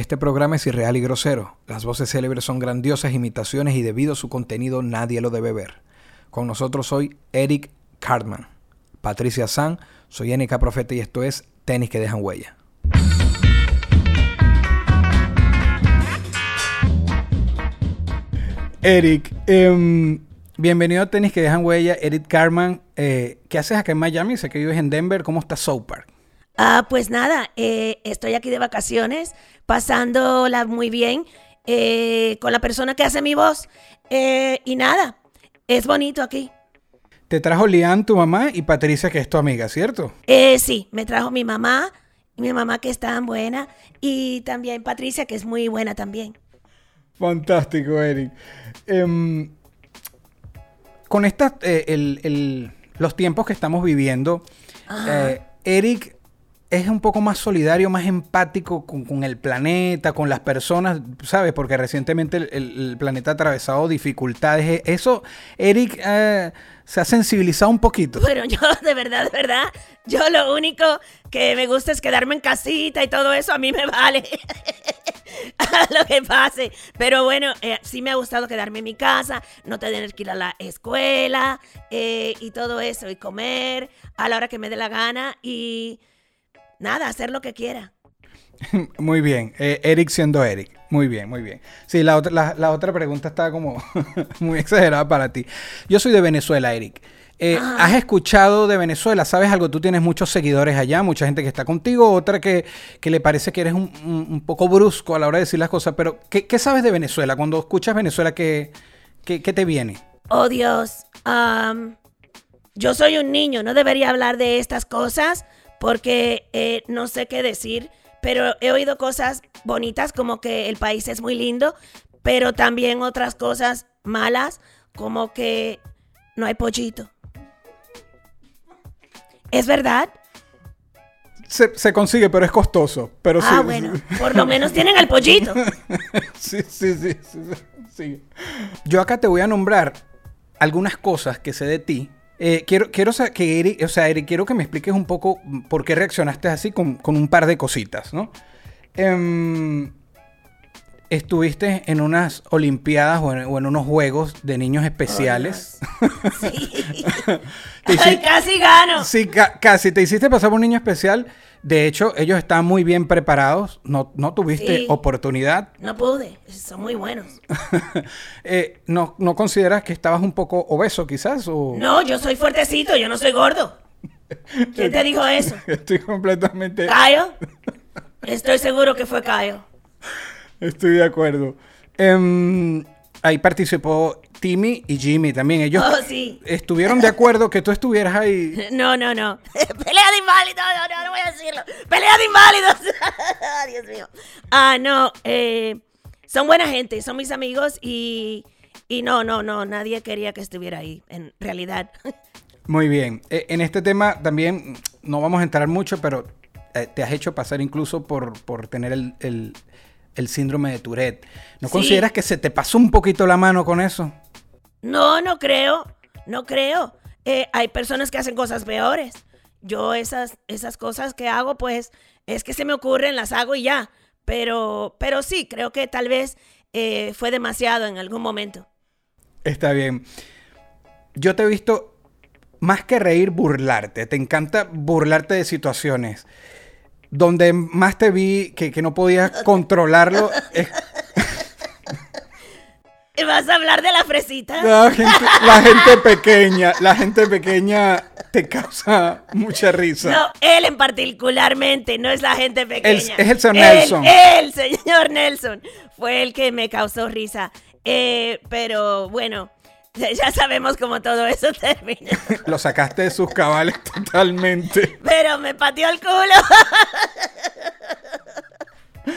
Este programa es irreal y grosero. Las voces célebres son grandiosas imitaciones y debido a su contenido nadie lo debe ver. Con nosotros soy Eric Cartman. Patricia San, soy NK Profeta y esto es Tenis que dejan huella. Eric, em, bienvenido a Tenis que dejan huella. Eric Carman, eh, ¿qué haces acá en Miami? Sé que vives en Denver. ¿Cómo está South Park? Ah, pues nada, eh, estoy aquí de vacaciones, pasándola muy bien eh, con la persona que hace mi voz. y nada, es bonito aquí. Te trajo Lian, tu mamá, y Patricia, que es tu amiga, ¿cierto? sí, me trajo mi mamá, mi mamá que es tan buena, y también Patricia, que es muy buena también. Fantástico, Eric. Em, con estas, eh, los tiempos que estamos viviendo, eh, Eric es un poco más solidario, más empático con, el planeta, con las personas, ¿sabes? Porque recientemente el, planeta ha atravesado dificultades. E, eso, Eric, eh, se ha sensibilizado un poquito. Bueno, yo de verdad, de verdad, yo lo único que me gusta es quedarme en casita y todo eso, a mí me vale. lo que pase. Pero bueno, eh, sí me ha gustado quedarme en mi casa, no tener que ir a la escuela eh, y todo eso, y comer a la hora que me dé la gana y nada, hacer lo que quiera. Muy bien, eh, Eric siendo Eric. Muy bien, muy bien. Sí, la otra, la, otra pregunta está como muy exagerada para ti. Yo soy de Venezuela, Eric. Eh. ¿Has escuchado de Venezuela? ¿Sabes algo? Tú tienes muchos seguidores allá, mucha gente que está contigo, otra que, le parece que eres un, poco brusco a la hora de decir las cosas, pero ¿qué, sabes de Venezuela? Cuando escuchas Venezuela, ¿qué, qué, te viene? Oh Dios, yo soy un niño, no debería hablar de estas cosas porque eh, no sé qué decir, pero he oído cosas bonitas como que el país es muy lindo, pero también otras cosas malas como que no hay pollito. ¿Es verdad? Se, consigue, pero es costoso. Pero ah, bueno, por lo menos tienen el pollito. sí, sí, sí, sí, Yo acá te voy a nombrar algunas cosas que sé de ti eh, quiero, quiero que Eric, o sea, Eric, quiero que me expliques un poco por qué reaccionaste así con, un par de cositas, ¿no? Em, estuviste en unas Olimpiadas o en, unos Juegos de Niños Especiales. sí. casi gano. Sí, casi. Te hiciste pasar por un niño especial. De hecho, ellos están muy bien preparados. No, no tuviste oportunidad. No pude. Son muy buenos. Eh, ¿no, ¿No consideras que estabas un poco obeso quizás? O... No, yo soy fuertecito. Yo no soy gordo. ¿Quién te dijo eso? Estoy completamente... ¿Cayo? Estoy seguro que fue Cayo. Estoy de acuerdo. Em, ahí participó Timmy y Jimmy también. Ellos oh, sí. estuvieron de acuerdo que tú estuvieras ahí. No, no, no. Pelea de inválidos. No, no, no voy a decirlo. Pelea de inválidos. Dios mío. Ah, no. Eh, son buena gente, son mis amigos y, y no, no, no. Nadie quería que estuviera ahí, en realidad. Muy bien. E, en este tema también no vamos a entrar mucho, pero eh, te has hecho pasar incluso por, por tener el, el síndrome de Tourette. ¿No consideras que se te pasó un poquito la mano con eso? No, no creo. No creo. Eh, hay personas que hacen cosas peores. Yo esas, esas cosas que hago, pues, es que se me ocurren, las hago y ya. Pero, pero sí, creo que tal vez eh, fue demasiado en algún momento. Está bien. Yo te he visto más que reír, burlarte. Te encanta burlarte de situaciones donde más te vi que, no podías controlarlo. ¿Vas a hablar de la fresita? La gente, pequeña, la gente pequeña te causa mucha risa. No, él en particularmente, no es la gente pequeña. es el señor Nelson. El señor Nelson, fue el que me causó risa. Eh, pero bueno, Ya sabemos cómo todo eso termina. Lo sacaste de sus cabales totalmente. Pero me pateó el culo.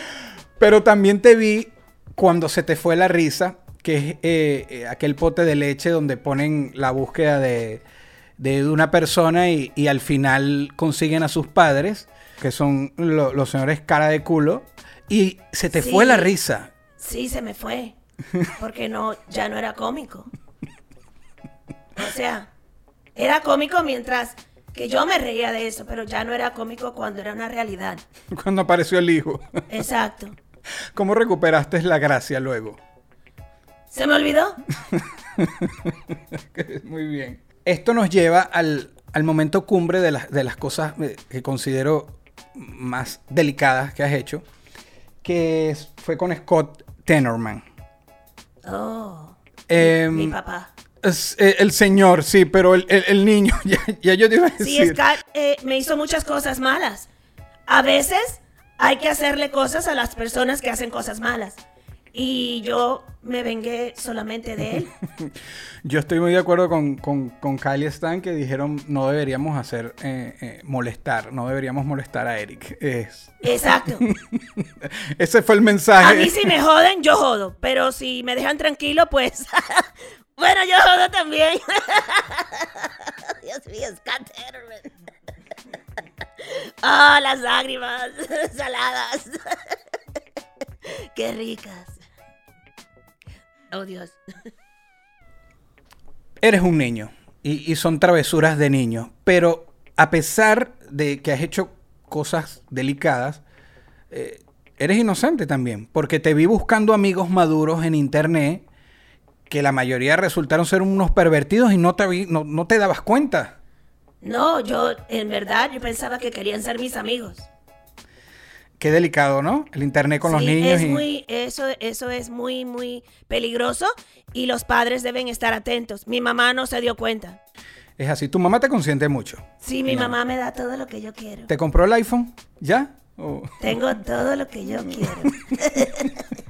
Pero también te vi cuando se te fue la risa, que es eh, eh, aquel pote de leche donde ponen la búsqueda de, de una persona y, y al final consiguen a sus padres, que son lo- los señores cara de culo, y se te Sí. fue la risa. Sí, se me fue. Porque no, ya no era cómico. O sea, era cómico mientras que yo me reía de eso, pero ya no era cómico cuando era una realidad. Cuando apareció el hijo. Exacto. ¿Cómo recuperaste la gracia luego? ¿Se me olvidó? Muy bien. Esto nos lleva al, al momento cumbre de, las- de las cosas eh, que considero más delicadas que has hecho, que fue con Scott Tenorman. Oh, Em, mi papá. Es, eh, el señor, sí, pero el, el- el niño, ya, ya yo te iba a Sí. Scott eh, me hizo muchas cosas malas. A veces hay que hacerle cosas a las personas que hacen cosas malas. Y yo me vengué solamente de él. Yo estoy muy de acuerdo con, con, con Kylie Stan que dijeron no deberíamos hacer eh, eh, molestar, no deberíamos molestar a Eric. Es- Exacto. ese fue el mensaje. A mí si me joden, yo jodo. Pero si me dejan tranquilo, pues... bueno, yo también. Dios mío, Scott. Ah, las lágrimas saladas. Qué ricas. Oh, Dios. Eres un niño y, y son travesuras de niño, pero a pesar de que has hecho cosas delicadas, eh, eres inocente también, porque te vi buscando amigos maduros en internet que la mayoría resultaron ser unos pervertidos y no te, vi- no, no te dabas cuenta. No, yo, en verdad, yo pensaba que querían ser mis amigos. Qué delicado, ¿no? El internet con los niños. Es y- muy, eso, eso es muy, muy peligroso y los padres deben estar atentos. Mi mamá no se dio cuenta. Es así. Tu mamá te consiente mucho. Sí, mi mamá me da todo lo que yo quiero. ¿Te compró el iPhone? ¿Ya? ¿O- Tengo todo lo que yo quiero.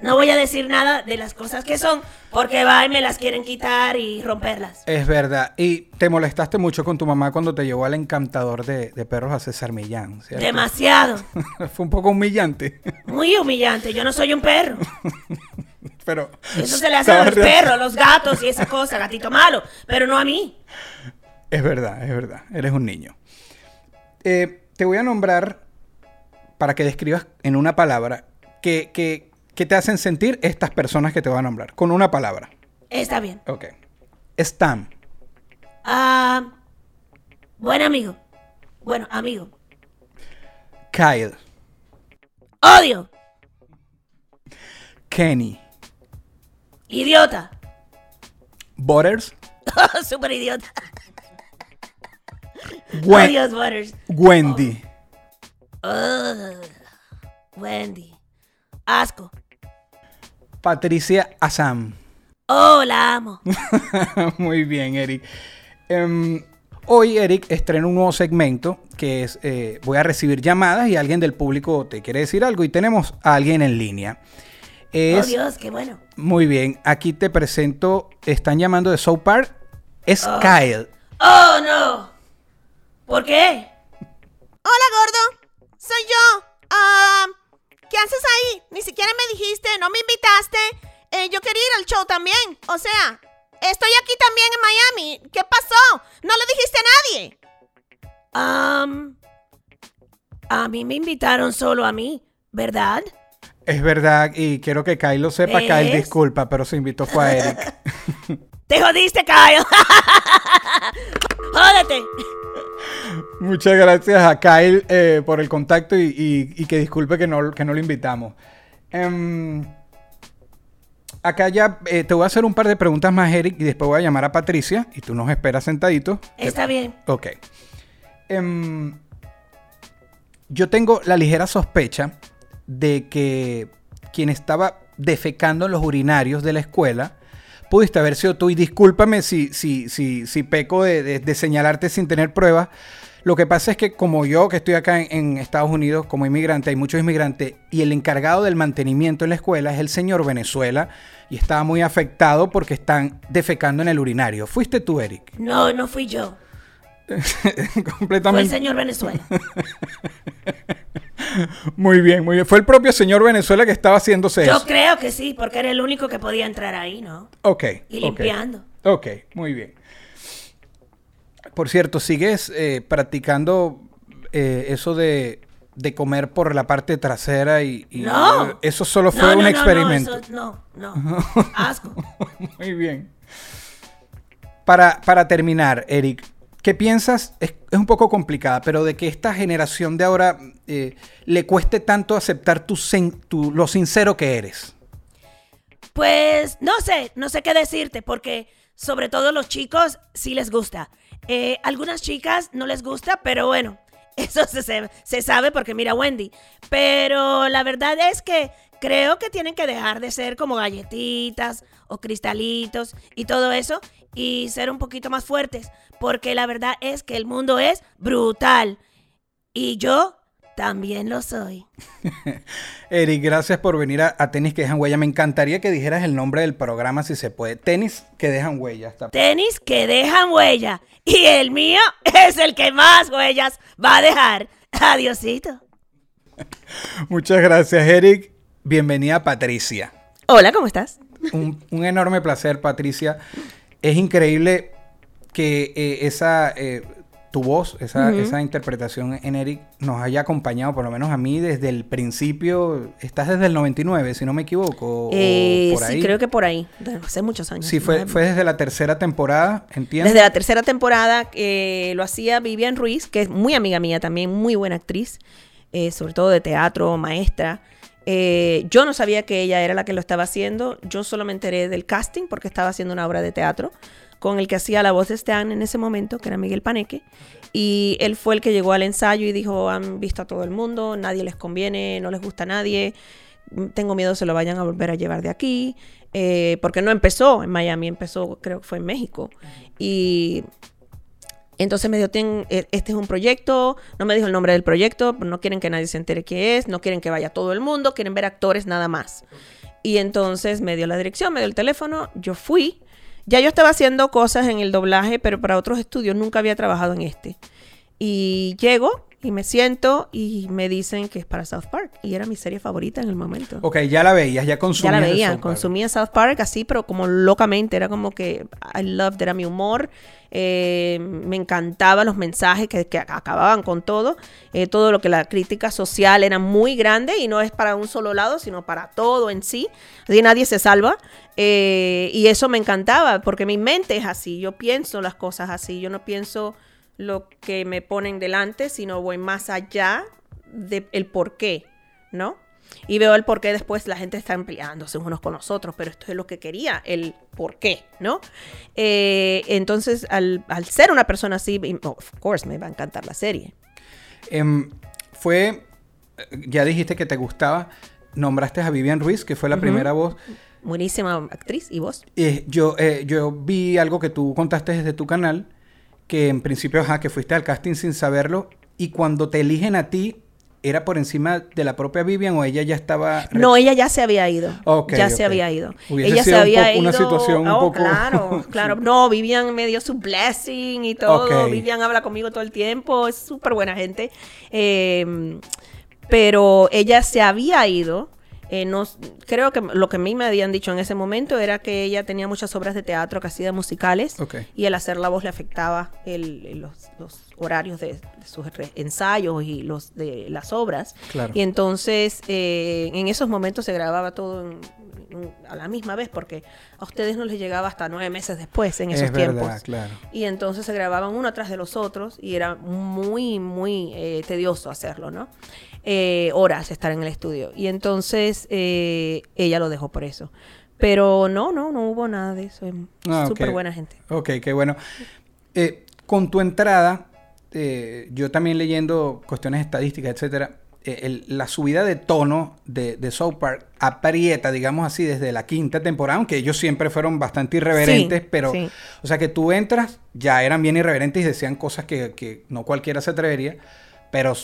No voy a decir nada de las cosas que son, porque va y me las quieren quitar y romperlas. Es verdad. Y te molestaste mucho con tu mamá cuando te llevó al encantador de, de perros a César Millán. ¿cierto? Demasiado. Fue un poco humillante. Muy humillante. Yo no soy un perro. Pero. Eso se le hace a los real- perros, los gatos y esa cosa, gatito malo. Pero no a mí. Es verdad, es verdad. Eres un niño. Eh, te voy a nombrar para que describas en una palabra que, que, que te hacen sentir estas personas que te voy a nombrar. Con una palabra. Está bien. Ok. Stan. Ah, buen amigo. Bueno, amigo. Kyle. Odio. Kenny. Idiota. Butters. Súper idiota. Gwen- Adiós, Waters. Wendy. Ugh. Wendy. Asco. Patricia Assam. Oh, la amo. Muy bien, Eric. Em, hoy, Eric, estrena un nuevo segmento que es, eh, voy a recibir llamadas y alguien del público te quiere decir algo y tenemos a alguien en línea. Oh, Es, Dios, qué bueno. muy bien, aquí te presento, están llamando de South Park, es Ah. Kyle. Oh, no. ¿Por qué? Hola, gordo. Soy yo. Ni siquiera me dijiste, no me invitaste. Eh, yo quería ir al show también. O sea, estoy aquí también en Miami. ¿Qué pasó? No le dijiste a nadie. Am, a mí me invitaron solo a mí, ¿verdad? Es verdad, y quiero que Kyle lo sepa, Kyle, disculpa, pero se invitó fue a Eric. Te jodiste, Kyle. Jódete. Muchas gracias a Kyle eh, por el contacto y, y- y que disculpe que no, que no lo invitamos. Em, acá ya eh, te voy a hacer un par de preguntas más, Eric, y después voy a llamar a Patricia y tú nos esperas sentadito. Está bien. Ok. Em, yo tengo la ligera sospecha de que quien estaba defecando en los urinarios de la escuela pudiste haber sido tú. Y discúlpame si, si, si, si peco de, de- de señalarte sin tener pruebas. Lo que pasa es que como yo, que estoy acá en, en Estados Unidos como inmigrante, hay muchos inmigrantes, y el encargado del mantenimiento en la escuela es el señor Venezuela, y estaba muy afectado porque están defecando en el urinario. ¿Fuiste tú, Eric? No, no fui yo. Fue el Completamente. señor Venezuela. Muy bien, muy bien. Fue el propio señor Venezuela que estaba haciéndose Yo eso. creo que sí, porque era el único que podía entrar ahí, ¿no? Ok. Y limpiando. Ok, muy bien. Por cierto, ¿sigues eh, practicando eh, eso de, de comer por la parte trasera y, y- No. eso solo fue No, no, un no, no, experimento? eso- No, no, Asco. Muy bien. Para, para terminar, Eric, ¿qué piensas? Es, es un poco complicada, pero de que esta generación de ahora eh, le cueste tanto aceptar tu- lo sincero que eres. Pues no sé, no sé qué decirte, porque sobre todo los chicos sí les gusta. Eh, algunas chicas no les gusta, pero bueno, eso se, se- se sabe porque mira Wendy. Pero la verdad es que creo que tienen que dejar de ser como galletitas o cristalitos y todo eso y ser un poquito más fuertes, porque la verdad es que el mundo es brutal y yo también lo soy. Eric, gracias por venir a, a Tenis que dejan huella. Me encantaría que dijeras el nombre del programa si se puede. Tenis que dejan huella. Está- Tenis que dejan huella. Y el mío es el que más huellas va a dejar. Adiosito. Muchas gracias, Eric. Bienvenida, Patricia. Hola, ¿cómo estás? Un, un enorme placer, Patricia. Es increíble que eh, esa eh, tu voz, esa, esa interpretación en Eric nos haya acompañado, por lo menos a mí, desde el principio. Estás desde el 99, si no me equivoco. Eh, por sí, ahí. creo que por ahí. Hace muchos años. Sí, fue, fue desde la tercera temporada, entiendo. Desde la tercera temporada eh, lo hacía Vivian Ruiz, que es muy amiga mía también, muy buena actriz, eh, sobre todo de teatro, maestra. Eh, yo no sabía que ella era la que lo estaba haciendo, yo solo me enteré del casting porque estaba haciendo una obra de teatro con el que hacía la voz de Stan en ese momento, que era Miguel Paneque. Y él fue el que llegó al ensayo y dijo, han visto a todo el mundo, nadie les conviene, no les gusta a nadie, tengo miedo se lo vayan a volver a llevar de aquí, eh, porque no empezó en Miami, empezó creo que fue en México. Y entonces me dijo, "Ten- eh, este es un proyecto, no me dijo el nombre del proyecto, no quieren que nadie se entere qué es, no quieren que vaya todo el mundo, quieren ver actores nada más. Y entonces me dio la dirección, me dio el teléfono, yo fui. Ya yo estaba haciendo cosas en el doblaje, pero para otros estudios nunca había trabajado en este. Y llego y me siento y me dicen que es para South Park. Y era mi serie favorita en el momento. Ok, ya la veías, ya Ya consumías. la el veía, South consumía South Park así, pero como locamente. Era como que I loved, era mi humor. eh, me encantaban los mensajes que, que acababan con todo. eh, todo lo que la crítica social era muy grande y no es para un solo lado, sino para todo en sí. Así nadie se salva. eh, y eso me encantaba, porque mi mente es así. Yo pienso las cosas así. Yo no pienso lo que me ponen delante, sino voy más allá del por qué, ¿no? Y veo el por qué después la gente está empleándose unos con los otros, pero esto es lo que quería, el por qué, ¿no? Eh, entonces, al, al ser una persona así, of course, me va a encantar la serie. Em, fue, eh, ya dijiste que te gustaba, nombraste a Vivian Ruiz, que fue la primera voz. Buenísima actriz, ¿y vos? Eh, yo, eh, yo vi algo que tú contaste desde tu canal, que en principio, ajá, que fuiste al casting sin saberlo, y cuando te eligen a ti, ¿era por encima de la propia Vivian o ella ya estaba... No, ella ya se había ido. Ya se había ido. Hubiese ella se un había poco- una ido. situación un poco- Claro, claro. No, Vivian me dio su blessing y todo. Vivian habla conmigo todo el tiempo. Es súper buena gente. Eh, pero ella se había ido. Eh, no, creo que lo que a mí me habían dicho en ese momento era que ella tenía muchas obras de teatro que hacía musicales y el hacer la voz le afectaba el- los, los horarios de, de sus ensayos y los de las obras. Claro. Y entonces eh, en esos momentos se grababa todo en- a la misma vez porque a ustedes no les llegaba hasta nueve meses después en esos es verdad, tiempos. claro. Y entonces se grababan uno tras de los otros y era muy, muy eh, tedioso hacerlo, ¿no? Eh, horas estar en el estudio. Y entonces eh, ella lo dejó por eso. Pero no, no, no hubo nada de eso. Es Ah, súper buena gente. Ok, qué bueno. Eh, con tu entrada, eh, yo también leyendo cuestiones estadísticas, etcétera, el- la subida de tono de, de South Park aprieta, digamos así, desde la quinta temporada, aunque ellos siempre fueron bastante irreverentes, Sí, pero, sí. o sea, que tú entras, ya eran bien irreverentes y decían cosas que, que no cualquiera se atrevería, pero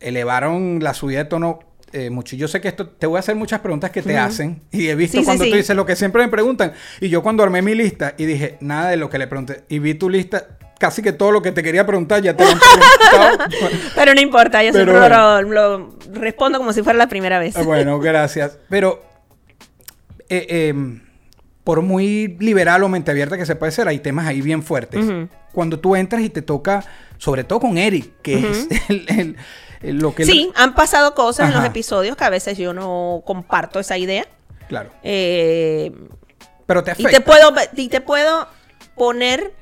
elevaron la subida de tono eh, mucho. Yo sé que esto, te voy a hacer muchas preguntas que te hacen y he visto Sí, cuando tú dices lo que siempre me preguntan. Y yo cuando armé mi lista y dije nada de lo que le pregunté y vi tu lista, casi que todo lo que te quería preguntar ya te lo han preguntado. Pero no importa, yo siempre bueno. lo, lo respondo como si fuera la primera vez. Ah, bueno, gracias. Pero eh, eh, por muy liberal o mente abierta que se puede ser, hay temas ahí bien fuertes. Cuando tú entras y te toca, sobre todo con Eric, que es el, el- el- lo que... Sí, han pasado cosas en los episodios que a veces yo no comparto esa idea. Claro. Eh, Pero te y afecta. te puedo y te puedo poner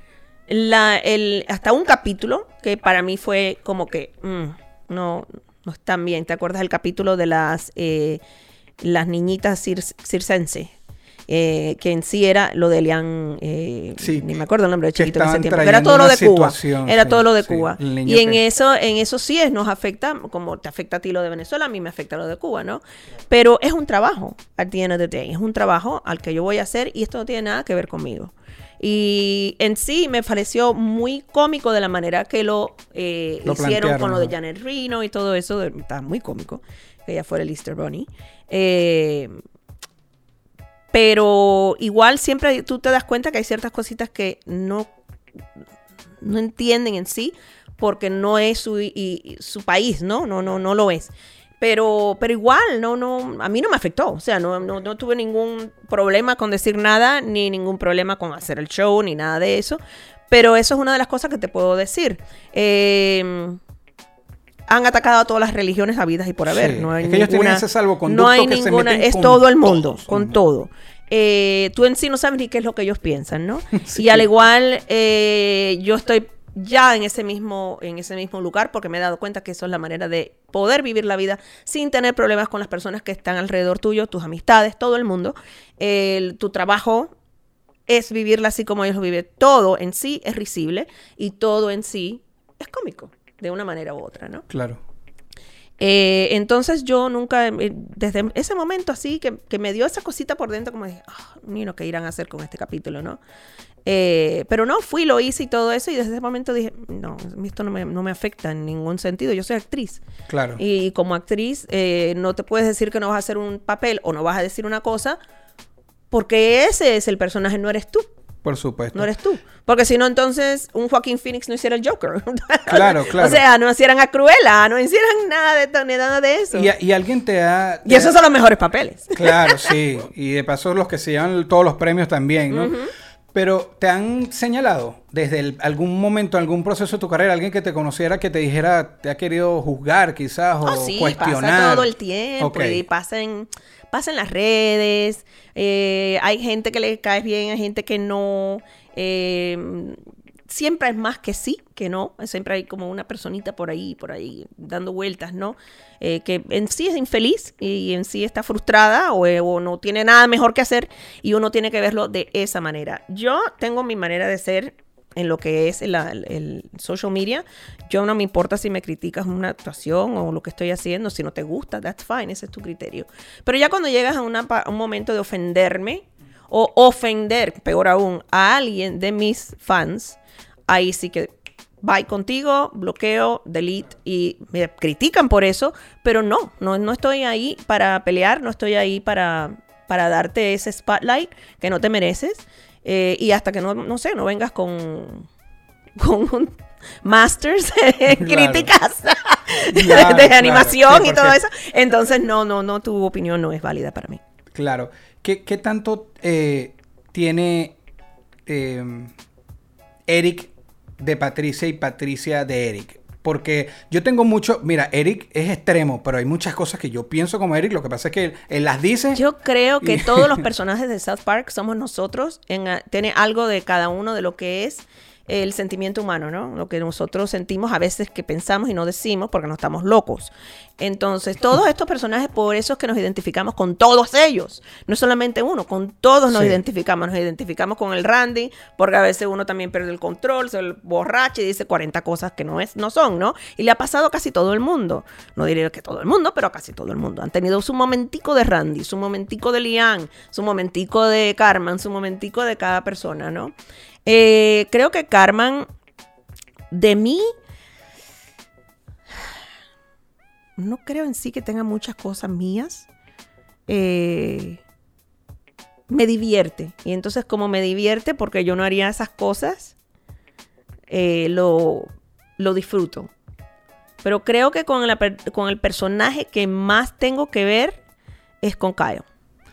la, el, hasta un capítulo que para mí fue como que mm, no, no están bien. ¿Te acuerdas del capítulo de las, eh, las niñitas cir- circense? Eh, que en sí era lo de Elian, eh, Sí, ni me acuerdo el nombre de chiquito en ese tiempo, pero era todo lo de Cuba, era sí, todo lo de sí, Cuba. el Y en que- eso, en eso sí es, nos afecta, como te afecta a ti lo de Venezuela, a mí me afecta lo de Cuba, ¿no? Pero es un trabajo, at the end of the day, es un trabajo al que yo voy a hacer y esto no tiene nada que ver conmigo. Y en sí me pareció muy cómico de la manera que lo, eh, Lo hicieron con lo de. Janet Reno y todo eso, de- estaba muy cómico, que ella fuera el Easter Bunny. Eh, pero igual siempre tú te das cuenta que hay ciertas cositas que no, no entienden en sí porque no es su, y su país, ¿no? No, no, no lo es. Pero, pero igual, no, no, a mí no me afectó. O sea, no, no, no tuve ningún problema con decir nada, ni ningún problema con hacer el show, ni nada de eso. Pero eso es una de las cosas que te puedo decir. Eh, han atacado a todas las religiones habidas y por haber. Sí, No hay es que ellos tienen ninguna- ese salvoconducto No hay que se ninguna, meten es todo el mundo, con todo. Eh, tú en sí no sabes ni qué es lo que ellos piensan, ¿no? Sí. Y al igual, eh, yo estoy ya en ese mismo en ese mismo lugar porque me he dado cuenta que eso es la manera de poder vivir la vida sin tener problemas con las personas que están alrededor tuyo, tus amistades, todo el mundo. El- tu trabajo es vivirla así como ellos lo viven. Todo en sí es risible y todo en sí es cómico, de una manera u otra, ¿no? Claro. Eh, entonces yo nunca, eh, desde ese momento así, que, que me dio esa cosita por dentro, como dije, ah, mira, ¿qué irán a hacer con este capítulo, no? Eh, pero no, fui, lo hice y todo eso, y desde ese momento dije, no, esto no me, no me afecta en ningún sentido, yo soy actriz. Claro. Y como actriz, eh, no te puedes decir que no vas a hacer un papel o no vas a decir una cosa, porque ese es el personaje, no eres tú. Por supuesto. No eres tú. Porque si no, entonces un Joaquín Phoenix no hiciera el Joker. Claro, claro. O sea, no hicieran a Cruella, no hicieran nada de, nada de eso. Y, y alguien te ha... Y esos son los mejores papeles. Claro, sí. Y de paso los que se llevan todos los premios también, ¿no? Pero te han señalado desde el- algún momento, algún proceso de tu carrera, alguien que te conociera, que te dijera, te ha querido juzgar quizás o Oh, sí, cuestionar. pasa todo el tiempo y pasa en, pasa en las redes. eh, hay gente que le cae bien, hay gente que no. eh, siempre es más que sí, que no. Siempre hay como una personita por ahí, por ahí, dando vueltas, ¿no? Eh, que en sí es infeliz y en sí está frustrada o, eh, o no tiene nada mejor que hacer y uno tiene que verlo de esa manera. Yo tengo mi manera de ser en lo que es el, social media. Yo no me importa si me criticas una actuación o lo que estoy haciendo, si no te gusta, that's fine, ese es tu criterio. Pero ya cuando llegas a una pa- un momento de ofenderme o ofender, peor aún, a alguien de mis fans, ahí sí que bye contigo, bloqueo, delete y me critican por eso, pero no, no, no estoy ahí para pelear, no estoy ahí para, para darte ese spotlight que no te mereces. eh, y hasta que no, no sé, no vengas con, con un masters en Claro. críticas Claro, de claro, animación sí, y todo eso. Entonces, no, no, no, tu opinión no es válida para mí. Claro. ¿Qué, qué tanto eh, tiene eh, Eric de Patricia y Patricia de Eric? Porque yo tengo mucho, mira, Eric es extremo, pero hay muchas cosas que yo pienso como Eric, lo que pasa es que él, él las dice. Yo creo que Y- todos los personajes de South Park somos nosotros. En, tiene algo de cada uno de lo que es el sentimiento humano, ¿no? Lo que nosotros sentimos a veces que pensamos y no decimos porque no estamos locos. Entonces, todos estos personajes, por eso es que nos identificamos con todos ellos. No solamente uno, con todos nos Sí. identificamos. Nos identificamos con el Randy, porque a veces uno también pierde el control, se borracha y dice 40 cosas que no, es, no son, ¿no? Y le ha pasado a casi todo el mundo. No diré que todo el mundo, pero a casi todo el mundo. Han tenido su momentico de Randy, su momentico de Lian, su momentico de Carmen, su momentico de cada persona, ¿no? Eh, creo que Carmen, de mí, no creo en sí que tenga muchas cosas mías. Eh, me divierte. Y entonces como me divierte porque yo no haría esas cosas, eh, lo, lo disfruto. Pero creo que con, con el personaje que más tengo que ver es con Kyle.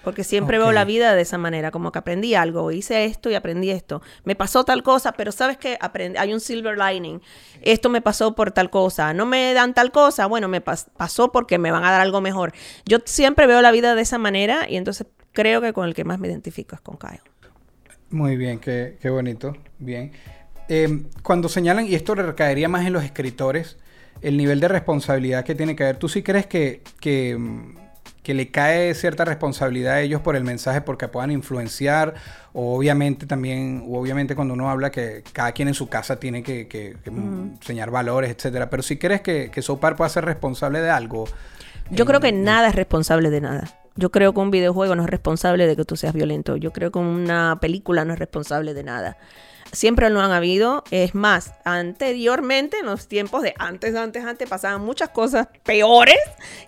Porque siempre veo la vida de esa manera, como que aprendí algo, hice esto y aprendí esto. Me pasó tal cosa, pero sabes que hay un silver lining. Esto me pasó por tal cosa. No me dan tal cosa, bueno, me pas- pasó porque me van a dar algo mejor. Yo siempre veo la vida de esa manera y entonces creo que con el que más me identifico es con Kyle. Muy bien, qué, qué bonito. Bien. Eh, cuando señalan, y esto recaería más en los escritores, el nivel de responsabilidad que tiene que haber. ¿Tú sí crees que, que, mm, que le cae cierta responsabilidad a ellos por el mensaje porque puedan influenciar? O obviamente también, o obviamente cuando uno habla que cada quien en su casa tiene que, que- que, mm, enseñar valores, etcétera. Pero si crees que, que Sopar pueda ser responsable de algo. Yo creo que nada es responsable de nada. Yo creo que un videojuego no es responsable de que tú seas violento. Yo creo que una película no es responsable de nada. Siempre lo han habido. Es más, anteriormente, en los tiempos de antes, antes, antes, pasaban muchas cosas peores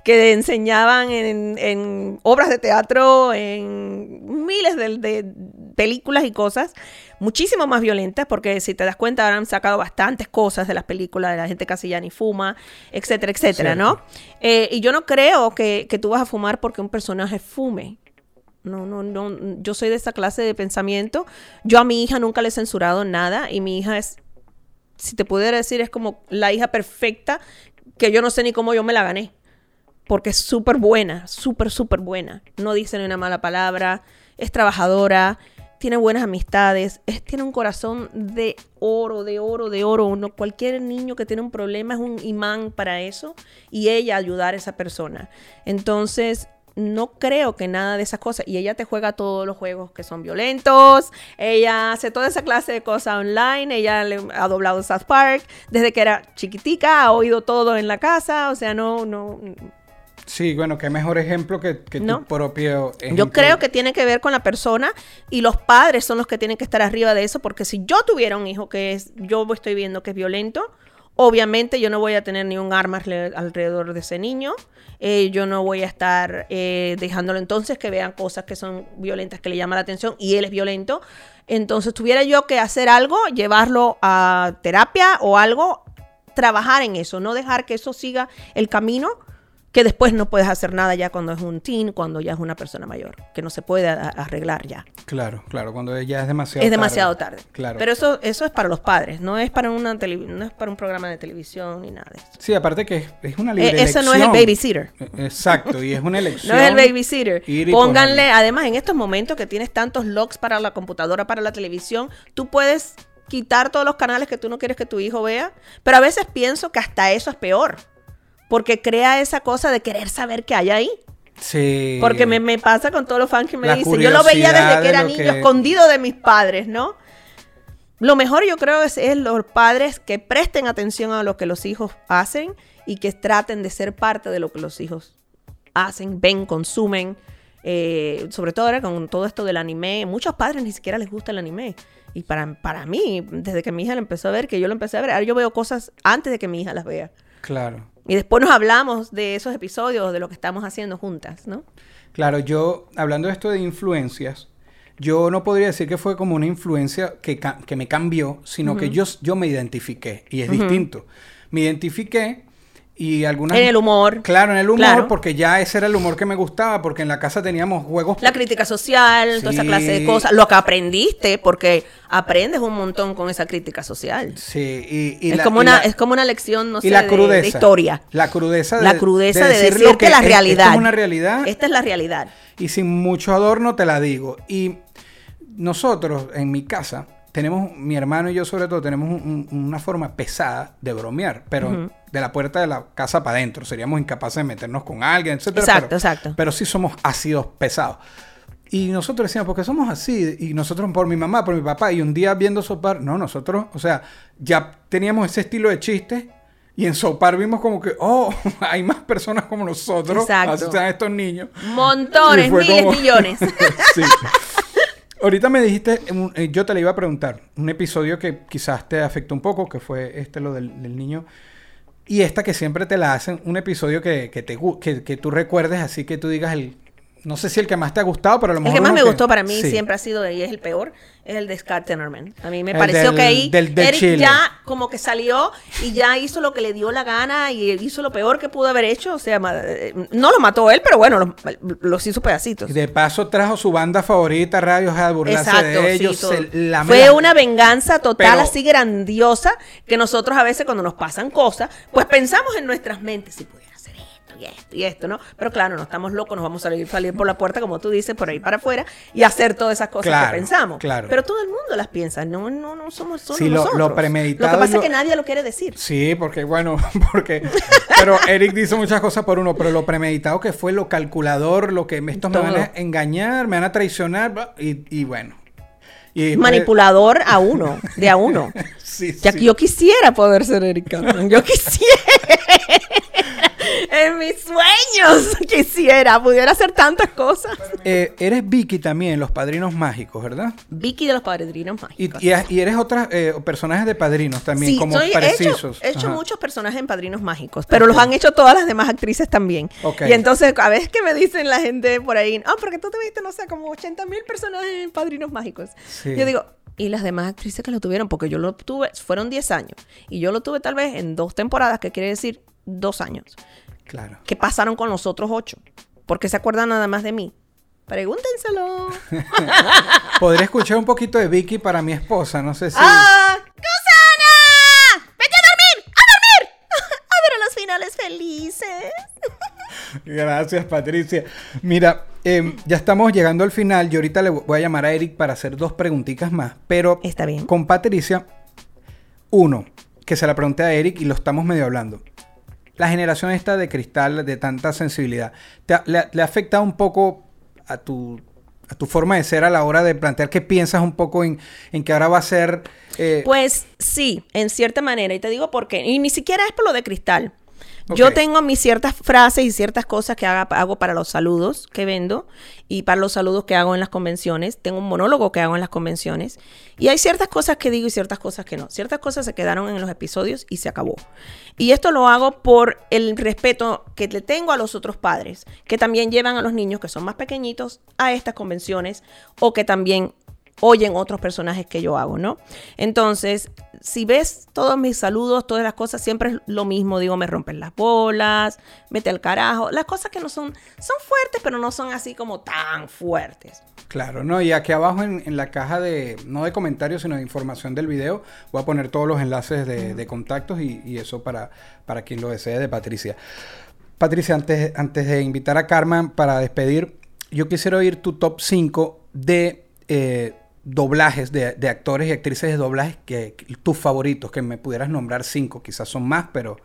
que enseñaban en, en obras de teatro, en miles de, de películas y cosas, muchísimo más violentas, porque si te das cuenta, ahora han sacado bastantes cosas de las películas, de la gente casi ya ni fuma, etcétera, etcétera, ¿no? Eh, y yo no creo que, que tú vas a fumar porque un personaje fume. No, no, no. Yo soy de esa clase de pensamiento. Yo a mi hija nunca le he censurado nada y mi hija es, si te pudiera decir, es como la hija perfecta que yo no sé ni cómo yo me la gané. Porque es súper buena, súper, súper buena. No dice ni una mala palabra, es trabajadora, tiene buenas amistades, es, tiene un corazón de oro, de oro, de oro. Uno, cualquier niño que tiene un problema es un imán para eso y ella ayudar a esa persona. Entonces, no creo que nada de esas cosas. Y ella te juega todos los juegos que son violentos. Ella hace toda esa clase de cosas online. Ella le ha doblado South Park. Desde que era chiquitica, ha oído todo en la casa. O sea, no, no. Sí, bueno, qué mejor ejemplo que, que No. tu propio Yo creo que tiene que ver con la persona y los padres son los que tienen que estar arriba de eso. Porque si yo tuviera un hijo que es, yo estoy viendo que es violento, obviamente yo no voy a tener ni un arma alre- alrededor de ese niño. Eh, yo no voy a estar eh, dejándolo entonces que vean cosas que son violentas, que le llaman la atención y él es violento. Entonces tuviera yo que hacer algo, llevarlo a terapia o algo, trabajar en eso, no dejar que eso siga el camino que después no puedes hacer nada ya cuando es un teen, cuando ya es una persona mayor, que no se puede arreglar ya. Claro, claro, cuando ya es demasiado es demasiado tarde. Claro. Pero eso, eso es para los padres, no es para una televi- no es para un programa de televisión ni nada de eso. Sí, aparte que es, es una libre Eh, eso no es el babysitter. Eh, Exacto, y es una elección. No es el babysitter. Pónganle, además en estos momentos que tienes tantos logs para la computadora, para la televisión, tú puedes quitar todos los canales que tú no quieres que tu hijo vea, pero a veces pienso que hasta eso es peor, porque crea esa cosa de querer saber qué hay ahí. Sí. Porque me, me pasa con todos los fans que me La dicen, yo lo veía desde que era niño, que- escondido de mis padres, ¿no? Lo mejor yo creo es, es los padres que presten atención a lo que los hijos hacen y que traten de ser parte de lo que los hijos hacen, ven, consumen. Eh, sobre todo ahora con todo esto del anime, muchos padres ni siquiera les gusta el anime. Y para, para mí, desde que mi hija lo empezó a ver, que yo lo empecé a ver, ahora yo veo cosas antes de que mi hija las vea. Claro. Y después nos hablamos de esos episodios, de lo que estamos haciendo juntas, ¿no? Claro, yo, hablando de esto de influencias, yo no podría decir que fue como una influencia que, que me cambió, sino que yo, yo me identifiqué, y es distinto. Me identifiqué y algunas... En el humor. Claro, en el humor, Claro. porque ya ese era el humor que me gustaba, porque en la casa teníamos juegos... La crítica social, toda esa clase de cosas. Lo que aprendiste, porque aprendes un montón con esa crítica social. Sí, y, y es, la- como y una, la- es como una lección, no sé, la de- crudeza. de, historia. La crudeza de, La crudeza de, decir decirte que la es- realidad. Esto es una realidad Esta es la realidad. y sin mucho adorno te la digo. Y nosotros, en mi casa, tenemos, mi hermano y yo sobre todo, tenemos un- un- una forma pesada de bromear, pero de la puerta de la casa para adentro. Seríamos incapaces de meternos con alguien, etcétera. Exacto, pero- exacto. Pero sí somos ácidos pesados. Y nosotros decíamos, porque somos así, y nosotros por mi mamá, por mi papá, y un día viendo Sopar, no, nosotros, o sea, ya teníamos ese estilo de chiste, y en Sopar vimos como que, oh, hay más personas como nosotros, Exacto. así sean estos niños. Montones, miles, como- millones. sí. Ahorita me dijiste, eh, yo te le iba a preguntar, un episodio que quizás te afectó un poco, que fue este, lo del, niño. Y esta que siempre te la hacen, un episodio que, que te, que, que tú recuerdes así que tú digas el, no sé si el que más te ha gustado, pero a lo El mejor que más me gustó para mí sí. siempre ha sido, y es el peor, es el de Scott Tenorman. A mí me El pareció del- que ahí del- del Eric Chile. ya como que salió y ya hizo lo que le dio la gana y hizo lo peor que pudo haber hecho. O sea, eh, no lo mató él, pero bueno, los, los hizo pedacitos. De paso trajo su banda favorita, Radiohead, burlarse Exacto, de ellos. se Fue una venganza total Pero- así grandiosa que nosotros a veces cuando nos pasan cosas, pues pensamos en nuestras mentes si pudiera y esto y esto, ¿no? Pero claro, no estamos locos, nos vamos a salir, salir por la puerta, como tú dices, por ahí para afuera y hacer todas esas cosas Claro, que pensamos. claro. Pero todo el mundo las piensa, no, no, no somos solo Sí, lo- lo premeditado Lo que pasa lo- es que nadie lo quiere decir. Sí, porque bueno, porque... Pero Eric dice muchas cosas por uno, pero lo premeditado que fue, lo calculador, lo que estos me van a engañar, me van a traicionar, y, y bueno. Y, Manipulador a uno, de a uno. Sí, Ya sí. que yo quisiera poder ser Eric Cartman. Yo quisiera. En mis sueños quisiera. Pudiera hacer tantas cosas. Eh, eres Vicky también, Los Padrinos Mágicos, ¿verdad? Vicky de los Padrinos Mágicos. y, y eres otras eh, personajes de Padrinos también, Sí, como soy- he hecho, precisos. he hecho Ajá. muchos personajes en Padrinos Mágicos, pero los han hecho todas las demás actrices también. Ok. Y entonces, a veces que me dicen la gente por ahí, ah, porque tú tuviste, no sé, como 80 mil personajes en Padrinos Mágicos. Sí. Yo digo, ¿y las demás actrices que lo tuvieron? Porque yo lo tuve, fueron 10 años. Y yo lo tuve tal vez en dos temporadas, que quiere decir dos años. Claro. ¿Qué pasaron con los otros ocho? ¿Por qué se acuerdan nada más de mí? Pregúntenselo. Podría escuchar un poquito de Vicky para mi esposa, no sé si... ¡Ah! ¡Susana! ¡Vete a dormir! ¡A dormir! A ver a los finales felices. Gracias, Patricia. Mira, eh, ya estamos llegando al final. Yo ahorita le voy a llamar a Eric para hacer dos preguntitas más. Pero Está bien. con Patricia, uno, que se la pregunté a Eric y lo estamos medio hablando. La generación esta de cristal, de tanta sensibilidad, ¿te le, le ha afectado un poco a tu, a tu forma de ser a la hora de plantear qué piensas un poco en, en que ahora va a ser... eh, Pues sí, en cierta manera. Y te digo por qué. Y ni siquiera es por lo de cristal. Yo tengo mis ciertas frases y ciertas cosas que hago para los saludos que vendo y para los saludos que hago en las convenciones. Tengo un monólogo que hago en las convenciones. Y hay ciertas cosas que digo y ciertas cosas que no. Ciertas cosas se quedaron en los episodios y se acabó. Y esto lo hago por el respeto que le tengo a los otros padres, que también llevan a los niños que son más pequeñitos a estas convenciones o que también oyen otros personajes que yo hago, ¿no? Entonces, si ves todos mis saludos, todas las cosas, siempre es lo mismo, digo, me rompen las bolas, vete al carajo, las cosas que no son, son fuertes, pero no son así como tan fuertes. Claro, ¿no? Y aquí abajo en, en la caja de, no de comentarios, sino de información del video, voy a poner todos los enlaces de, de contactos y, y eso para, para quien lo desee de Patricia. Patricia, antes, antes de invitar a Carmen para despedir, yo quisiera oír tu top 5 de eh, doblajes, de, de actores y actrices de doblajes, que, que- tus favoritos, que me pudieras nombrar 5, quizás son más, pero...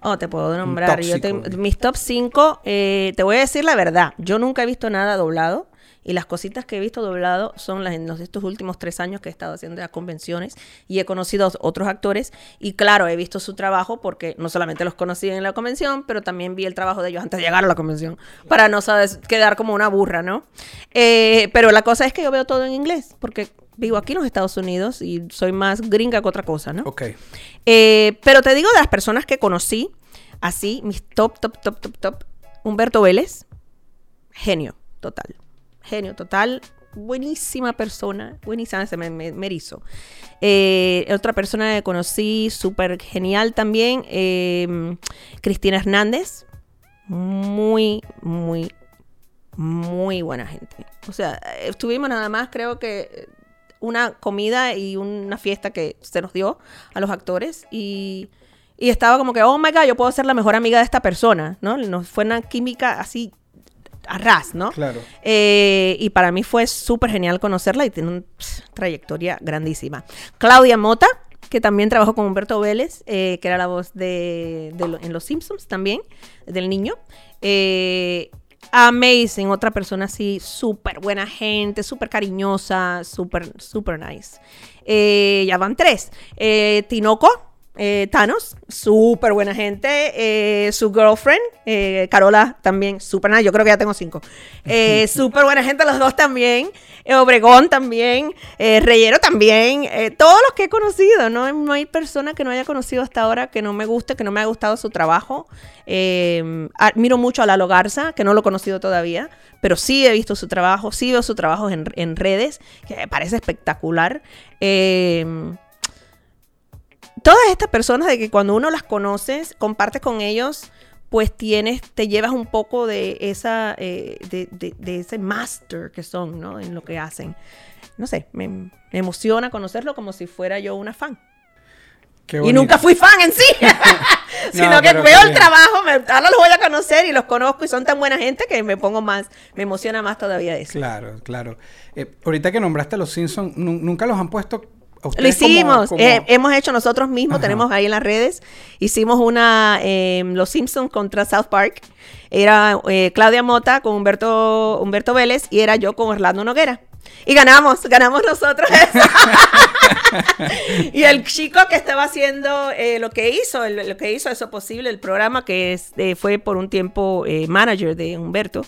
Oh, te puedo nombrar. Yo te- cinco. mis top 5, te voy a decir la verdad. Yo nunca he visto nada doblado. Y las cositas que he visto doblado son las en los, estos últimos tres años que he estado haciendo las convenciones y he conocido a otros actores. Y claro, he visto su trabajo porque no solamente los conocí en la convención, pero también vi el trabajo de ellos antes de llegar a la convención. Para no sabes, quedar como una burra, ¿no? Eh, pero la cosa es que yo veo todo en inglés porque vivo aquí en los Estados Unidos y soy más gringa que otra cosa, ¿no? Ok. Eh, pero te digo de las personas que conocí, así, mis top, top, top, top, top. Humberto Vélez, genio, total. Genio, total. Buenísima persona, buenísima, se me, me. Eh, otra persona que conocí, súper genial también, eh, Cristina Hernández. Muy, muy, muy buena gente. O sea, estuvimos nada más, creo que una comida y una fiesta que se nos dio a los actores y, y estaba como que, oh my god, yo puedo ser la mejor amiga de esta persona, ¿no? Nos fue una química así a ras, ¿no? Claro. Eh, y para mí fue súper genial conocerla y tiene una trayectoria grandísima. Claudia Mota, que también trabajó con Humberto Vélez, eh, que era la voz de, de lo- en Los Simpsons también, del niño. Eh, amazing, otra persona así, súper buena gente, súper cariñosa, súper, súper nice. Ya van tres. Tinoco, eh, Thanos, súper buena gente. eh, su girlfriend, eh, Carola, también, súper nada. Yo creo que ya tengo cinco. Eh, súper buena gente, los dos también. Obregón también. Reyero también. todos los que he conocido. ¿no? no hay persona que no haya conocido hasta ahora que no me guste, que no me haya gustado su trabajo. Admiro mucho a Lalo Garza, que no lo he conocido todavía, pero sí he visto su trabajo, sí veo su trabajo en, en redes, que me parece espectacular. Eh, todas estas personas de que cuando uno las conoces, compartes con ellos, pues tienes, te llevas un poco de esa, eh, de, de- de ese master que son, ¿no? En lo que hacen. No sé, me, me emociona conocerlo como si fuera yo una fan. Qué Y nunca fui fan en sí, sino No, que veo el trabajo, me, ahora los voy a conocer y los conozco y son tan buena gente que me pongo más, me emociona más todavía eso. Claro, claro. Eh, ahorita que nombraste a los Simpsons, nu- nunca los han puesto Lo como- hicimos, como- eh, hemos hecho nosotros mismos, Ajá. tenemos ahí en las redes, hicimos una, eh, Los Simpsons contra South Park, era eh, Claudia Mota con Humberto, Humberto Vélez y era yo con Orlando Noguera. Y ganamos, ganamos nosotros eso. y el chico que estaba haciendo eh, lo que hizo, el- lo que hizo eso posible, el programa que es, eh, fue por un tiempo eh, manager de Humberto,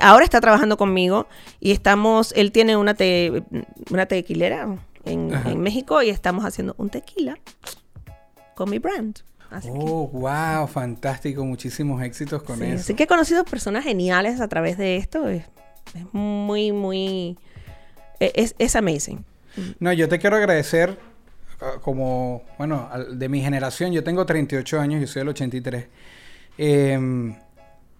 ahora está trabajando conmigo y estamos, él tiene una, te- una tequilera en, México y estamos haciendo un tequila con mi brand. Así que- Oh, wow, fantástico. Muchísimos éxitos con Sí, eso. Así que he conocido personas geniales a través de esto. Es, es muy, muy. e- Es, es amazing. No, yo te quiero agradecer ah, como, bueno, de mi generación, yo tengo 38 años, yo soy del 83. Eh,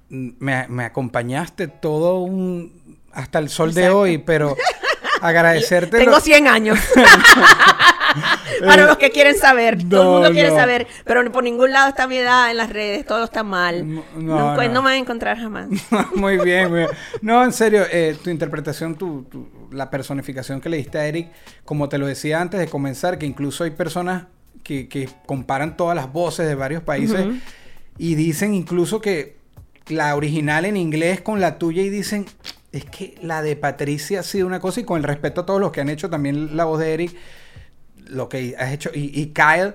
me, me acompañaste todo un, hasta el sol de hoy, pero agradecerte. Tengo lo- 100 años. Para los que quieren saber. Todo el mundo quiere no. saber. Pero por ningún lado está mi edad en las redes. Todo está mal. No, No, pues, me van a encontrar jamás. muy bien, muy bien. No, en serio, eh, tu interpretación, tu, tu- la personificación que le diste a Eric, como te lo decía antes de comenzar, que incluso hay personas que, que comparan todas las voces de varios países y dicen incluso que la original en inglés con la tuya y dicen, es que la de Patricia ha sido una cosa y con el respeto a todos los que han hecho también la voz de Eric, lo que has hecho, y, y Kyle,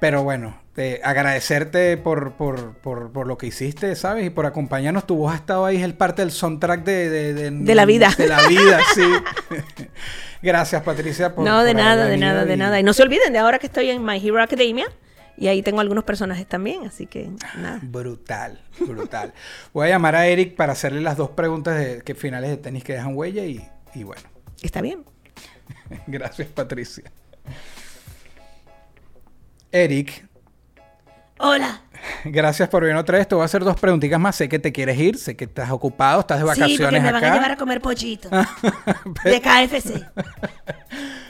pero bueno, eh, agradecerte por, por, por, por lo que hiciste, ¿sabes? Y por acompañarnos. Tu voz ha estado ahí, es parte del soundtrack de... De, De la vida. De la vida, sí. Gracias, Patricia. Por, no, de nada, de nada, de nada. Y no se olviden de ahora que estoy en My Hero Academia. Y ahí tengo algunos personajes también. Así que nada. Brutal, brutal. Voy a llamar a Eric para hacerle las dos preguntas de que finales de tenis que dejan huella y, y bueno. Está bien. Gracias, Patricia. Eric, Hola. gracias por venir otra vez. Te voy a hacer dos preguntitas más. Sé que te quieres ir, sé que estás ocupado, estás de Sí, vacaciones porque me van a llevar a comer pollito. de KFC.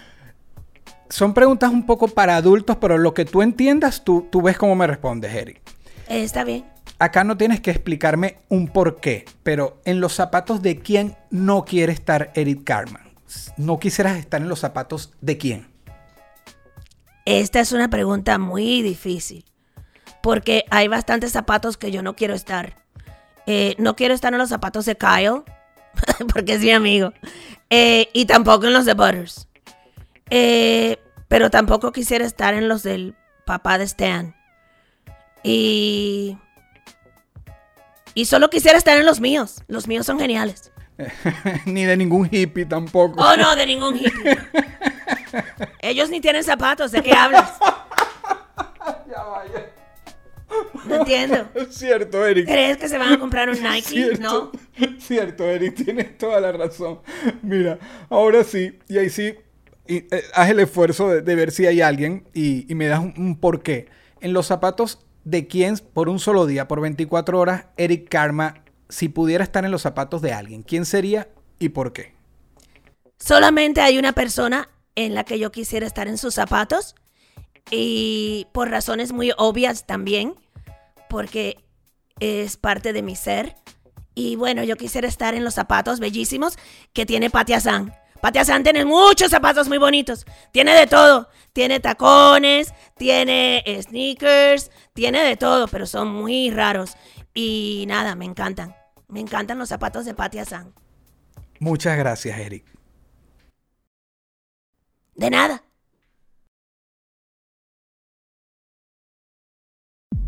Son preguntas un poco para adultos, pero lo que tú entiendas, tú, tú ves cómo me respondes, Eric. Eh, Está bien. Acá no tienes que explicarme un por qué, pero en los zapatos de quién no quiere estar Eric Carman. No quisieras estar en los zapatos de quién. Esta es una pregunta muy difícil. Porque hay bastantes zapatos que yo no quiero estar. Eh, no quiero estar en los zapatos de Kyle. porque es mi amigo. Eh, y tampoco en los de Butters. Eh, pero tampoco quisiera estar en los del papá de Stan. Y. Y solo quisiera estar en los míos. Los míos son geniales. Ni de ningún hippie tampoco. Oh, no, de ningún hippie. Ellos ni tienen zapatos. ¿De qué hablas? No entiendo. Es cierto, Eric. ¿Crees que se van a comprar un Nike? Cierto, No. cierto, Eric, tienes toda la razón. Mira, ahora sí, y ahí sí, eh, haz el esfuerzo de, ver si hay alguien y, y me das un, un porqué. En los zapatos de quién, por un solo día, por 24 horas, Eric Karma, si pudiera estar en los zapatos de alguien, ¿quién sería y por qué? Solamente hay una persona en la que yo quisiera estar en sus zapatos. Y por razones muy obvias también. Porque es parte de mi ser. Y bueno, yo quisiera estar en los zapatos bellísimos que tiene Patia San. Patia San tiene muchos zapatos muy bonitos. Tiene de todo. Tiene tacones, tiene sneakers, tiene de todo, pero son muy raros. Y nada, me encantan. Me encantan los zapatos de Patia San. Muchas gracias, Eric. De nada.